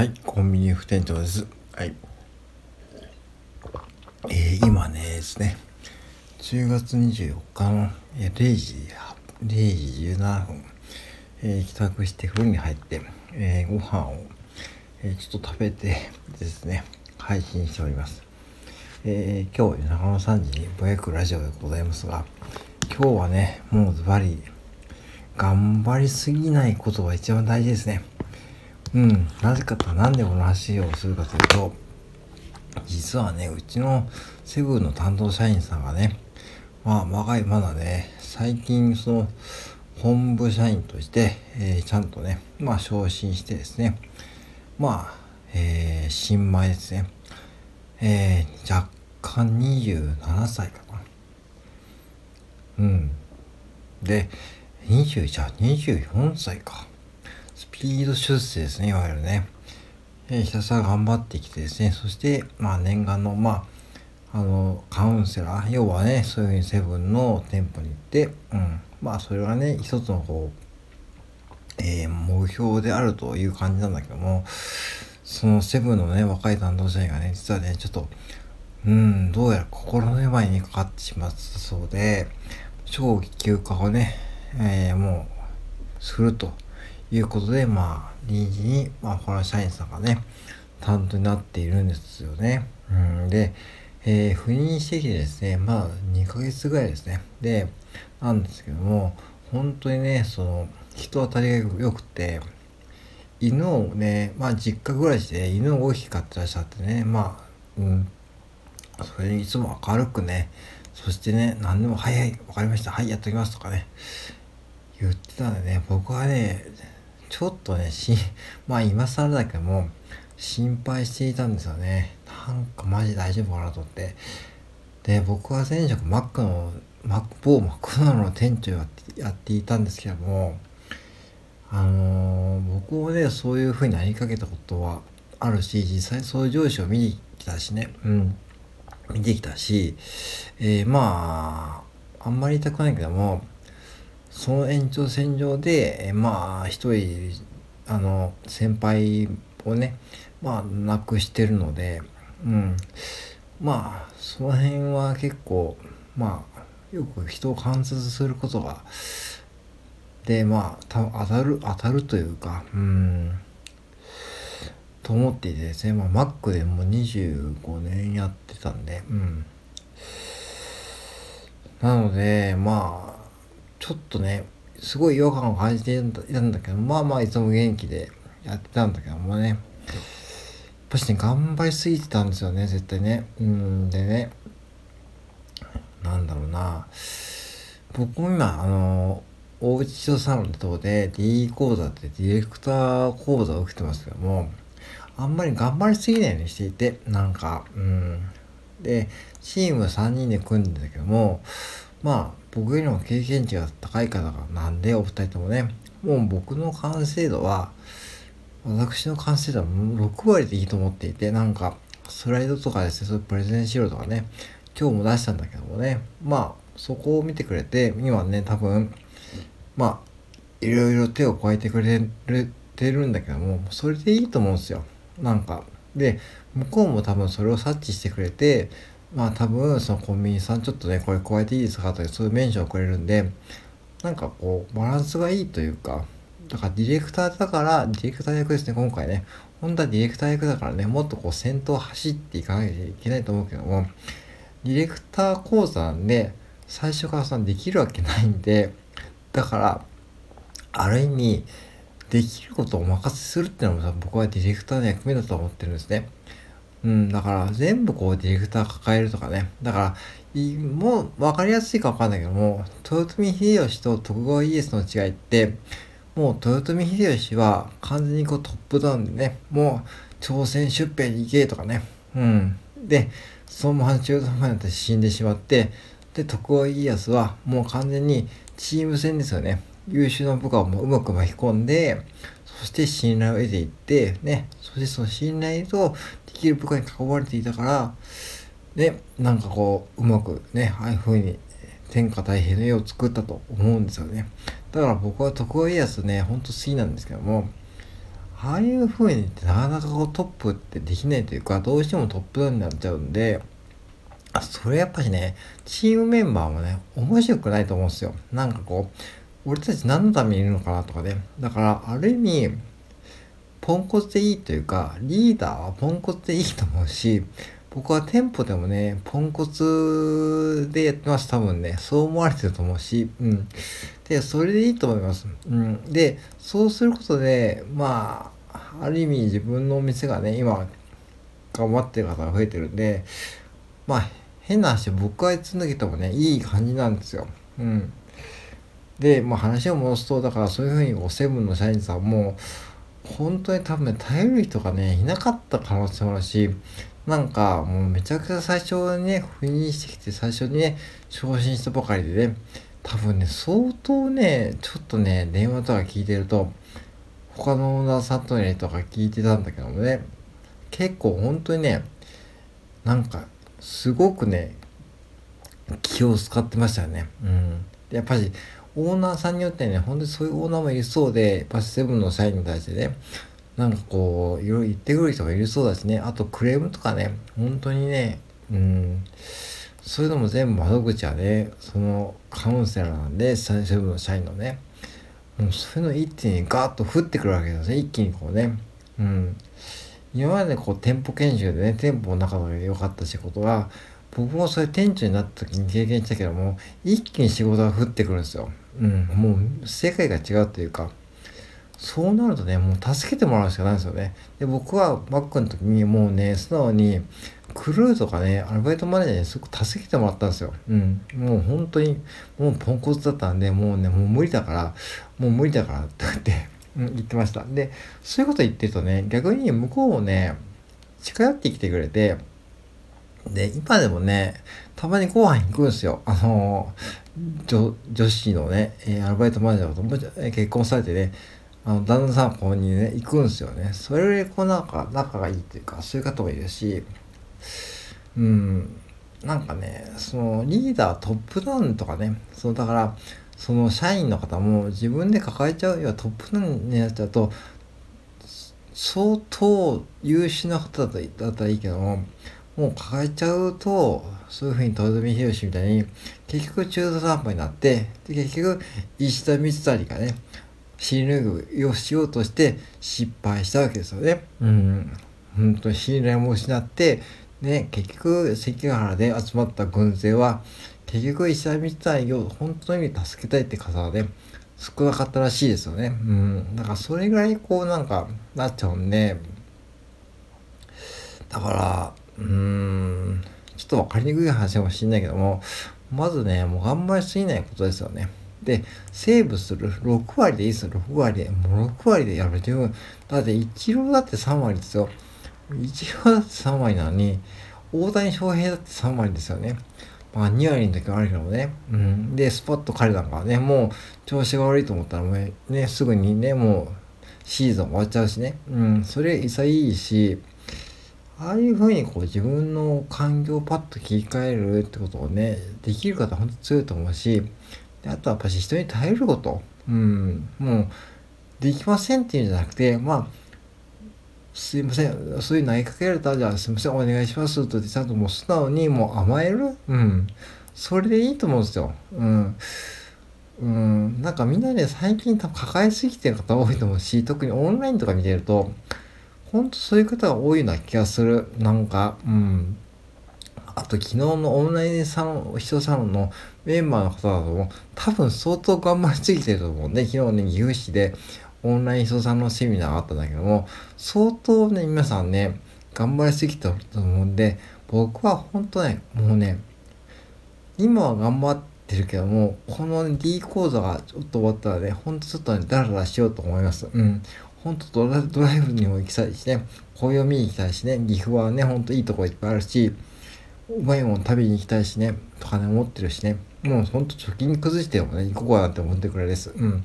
はい、コンビニ副店長です。はい。えー、今ねですね、10月24日の0時、0時17分、えー、帰宅して風呂に入って、えー、ご飯を、えー、ちょっと食べてですね、配信しております。えー、今日長野3時にぼやくラジオでございますが、今日はね、もうズバリ、頑張りすぎないことが一番大事ですね。うん、なぜかとなんでこの話をするかというと、実はね、うちのセブンの担当社員さんがね、まあ、若いまだね、最近その、本部社員として、えー、ちゃんとね、まあ、昇進してですね、まあ、えー、新米ですね、えー、若干27歳かな。うん。で、20じゃあ24歳か。スピード出世ですね、いわゆるね。えひたすら頑張ってきてですね、そして、まあ、念願の、まあ、あの、カウンセラー、要はね、そういうふうにセブンの店舗に行って、うん、まあ、それがね、一つのこう、えー、目標であるという感じなんだけども、そのセブンのね、若い担当者がね、実はね、ちょっと、うん、どうやら心の病にかかってしまったそうで、長期休暇をね、えー、もう、すると。いうことで、まあ、臨時に、まあ、この社員さんがね、担当になっているんですよね。うん、で、えー、赴任してきてですね、まあ、2ヶ月ぐらいですね。で、なんですけども、本当にね、その、人当たりが良くて、犬をね、まあ、実家暮らしで犬を大きく飼ってらっしゃってね、まあ、うん、それにいつも明るくね、そしてね、何でも、はいはい、わかりました、はい、やっときますとかね、言ってたんでね、僕はね、ちょっとね、し、まあ今更だけども、心配していたんですよね。なんかマジ大丈夫かなと思って。で、僕は前職マックの、マック、某マクドナルドの店長やってやっていたんですけども、あのー、僕もね、そういう風になりかけたことはあるし、実際そういう上司を見に来たしね、うん、見てきたし、えー、まあ、あんまり言いたくないけども、その延長線上で、まあ、一人、あの、先輩をね、まあ、亡くしてるので、うん。まあ、その辺は結構、まあ、よく人を観察することが、で、まあ、た当たる、当たるというか、うん、と思っていてですね、まあ、マックでもう25年やってたんで、うん。なので、まあ、ちょっとね、すごい違和感を感じていたんだけど、まあまあいつも元気でやってたんだけどもね、やっぱしね、頑張りすぎてたんですよね、絶対ね。うんでね、なんだろうな、僕も今、あの、大内とサロン等で D 講座ってディレクター講座を受けてますけども、あんまり頑張りすぎないようにしていて、なんか、うん。で、チーム3人で組んでたけども、まあ、僕よりも経験値が高い方がなんでお二人ともね、もう僕の完成度は、私の完成度は6割でいいと思っていて、なんか、スライドとかですね、そういうプレゼン資料とかね、今日も出したんだけどもね、まあ、そこを見てくれて、今ね、多分、まあ、いろいろ手を加えてくれてるんだけども、それでいいと思うんですよ。なんか。で、向こうも多分それを察知してくれて、まあ多分そのコンビニさんちょっとねこれ加えていいですかとかそういうメンションをくれるんでなんかこうバランスがいいというかだからディレクターだからディレクター役ですね今回ね本当はディレクター役だからねもっとこう先頭走っていかなきゃいけないと思うけどもディレクター講座なんで最初からそのできるわけないんでだからある意味できることをお任せするっていうのもさ僕はディレクターの役目だと思ってるんですね。うん、だから全部こうディレクター抱えるとかね。だから、もう分かりやすいか分かんないけども、豊臣秀吉と徳川家康の違いって、もう豊臣秀吉は完全にこうトップダウンでね、もう朝鮮出兵に行けとかね。うん。で、そのまま中途半端になって死んでしまって、で、徳川家康はもう完全にチーム戦ですよね。優秀な部下をもううまく巻き込んで、そして信頼を得ていって、ね、そしてその信頼とできる部下に囲われていたから、ね、なんかこう、うまくね、ああいう風に天下太平の絵を作ったと思うんですよね。だから僕は徳川家康ね、ほんと好きなんですけども、ああいう風になかなかこうトップってできないというかどうしてもトップダウンになっちゃうんであそれやっぱりねチームメンバーもね面白くないと思うんですよなんかこう俺たち何のためにいるのかなとかねだからある意味ポンコツでいいというかリーダーはポンコツでいいと思うし僕は店舗でもねポンコツでやってます。多分ねそう思われてると思うしうん。でそれでいいと思います。うん。でそうすることでまあある意味自分のお店がね今頑張ってる方が増えてるんでまあ変な話僕が積んできてもねいい感じなんですよ。うん。で、まあ、話を戻すとだからそういうふうにこうセブンの社員さんも本当に多分ね頼る人がねいなかった可能性もあるしなんかもうめちゃくちゃ最初にね赴任してきて最初にね昇進したばかりでね多分ね相当ねちょっとね電話とか聞いてると他のオーナーさんとねとか聞いてたんだけどもね結構本当にねなんかすごくね気を使ってましたよね。うん。やっぱりオーナーさんによってね、本当にそういうオーナーもいるそうで、やっぱセブンの社員に対してね、なんかこう、いろいろ言ってくる人がいるそうだしね、あとクレームとかね、本当にね、うん、そういうのも全部窓口はね、そのカウンセラーなんで、セブンの社員のね、もうそういうの一気にガーッと降ってくるわけですね、一気にこうね。うん。今までこう店舗研修でね、店舗の中で良かった仕事が、僕もそれ店長になった時に経験したけども、一気に仕事が降ってくるんですよ。うん、もう世界が違うというか、そうなるとね、もう助けてもらうしかないんですよね。で、僕はバックの時にもうね、素直に、クルーとかね、アルバイトマネージャーにすごく助けてもらったんですよ。うん。もう本当に、もうポンコツだったんで、もうね、もう無理だから、もう無理だからって言って、言ってました。で、そういうこと言ってるとね、逆に向こうもね、近寄ってきてくれて、で、今でもね、たまにご飯行くんですよ。あの女、女子のね、え、アルバイトマネージャーと、結婚されてね、あの、旦那さんここにね、行くんですよね。それでこうなんか仲がいいっていうか、そういう方もいるし、うん、なんかね、そのリーダートップダウンとかね、そのだから、その社員の方も自分で抱えちゃう、要はトップダウンになっちゃうと、相当優秀な方だったらいいけども、もう抱えちゃうと、そういうふうに豊臣秀吉みたいに、結局中途半端になって、で結局石田三成がね、信頼をしようとして失敗したわけですよね。うん。本当に信頼も失って、ね、結局関ヶ原で集まった軍勢は、結局石田三成を本当に助けたいって方はね、少なかったらしいですよね。うん。だからそれぐらいこうなんかなっちゃうんで、だから、うーん、ちょっと分かりにくい話かもしれないけども、まずね、もう頑張りすぎないことですよね。で、セーブする。6割でいいですよ、6割で。もう6割でやる十分。だって、1郎だって3割ですよ。1郎だって3割なのに、大谷翔平だって3割ですよね。まあ、2割の時はあるけどね。うん。で、スポット彼なんかはね、もう調子が悪いと思ったらもうね、すぐにね、もうシーズン終わっちゃうしね。うん。それ、潔いし、ああいうふうにこう自分の環境をパッと切り替えるってことをね、できる方は本当強いと思うし、であとはやっぱし人に耐えること。うん、もう、できませんっていうんじゃなくて、まあ、すいません、そういう投げかけられたら、じゃあすいません、お願いしますとちゃんともう素直にもう甘える。うん。それでいいと思うんですよ。うん。うん、なんかみんなね、最近多分抱えすぎてる方多いと思うし、特にオンラインとか見てると、ほんとそういう方が多いような気がする。なんか、うん。あと昨日のオンラインサロン、人サロンのメンバーの方だとも多分相当頑張りすぎてると思うんで、昨日ね、岐阜市でオンライン人さんのセミナーがあったんだけども、相当ね、皆さんね、頑張りすぎてると思うんで、僕は本当ね、もうね、今は頑張ってるけども、この D 講座がちょっと終わったらね、ほんとちょっとね、ダラダラしようと思います。うん。ほんとドラドライブにも行きたいしね、紅葉見に行きたいしね、岐阜はね、ほんといいとこいっぱいあるし、うまいもん食べに行きたいしね、とかね、思ってるしね、もうほんと貯金崩してもね、行こうかなって思ってくれです。うん。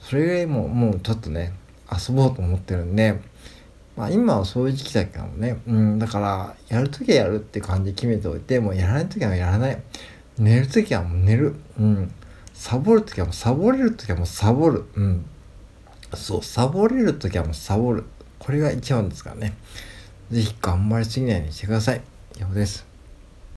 それぐらいもう、もうちょっとね、遊ぼうと思ってるんで、まあ今はそういう時期だけどね、うん、だから、やるときはやるって感じで決めておいて、もうやらないときはやらない。寝るときはもう寝る。うん。サボるときはもうサボれるときはもうサボる。うん。そうサボれる時はもうサボるこれが一番ですからね是非頑張りすぎないようにしてください以上です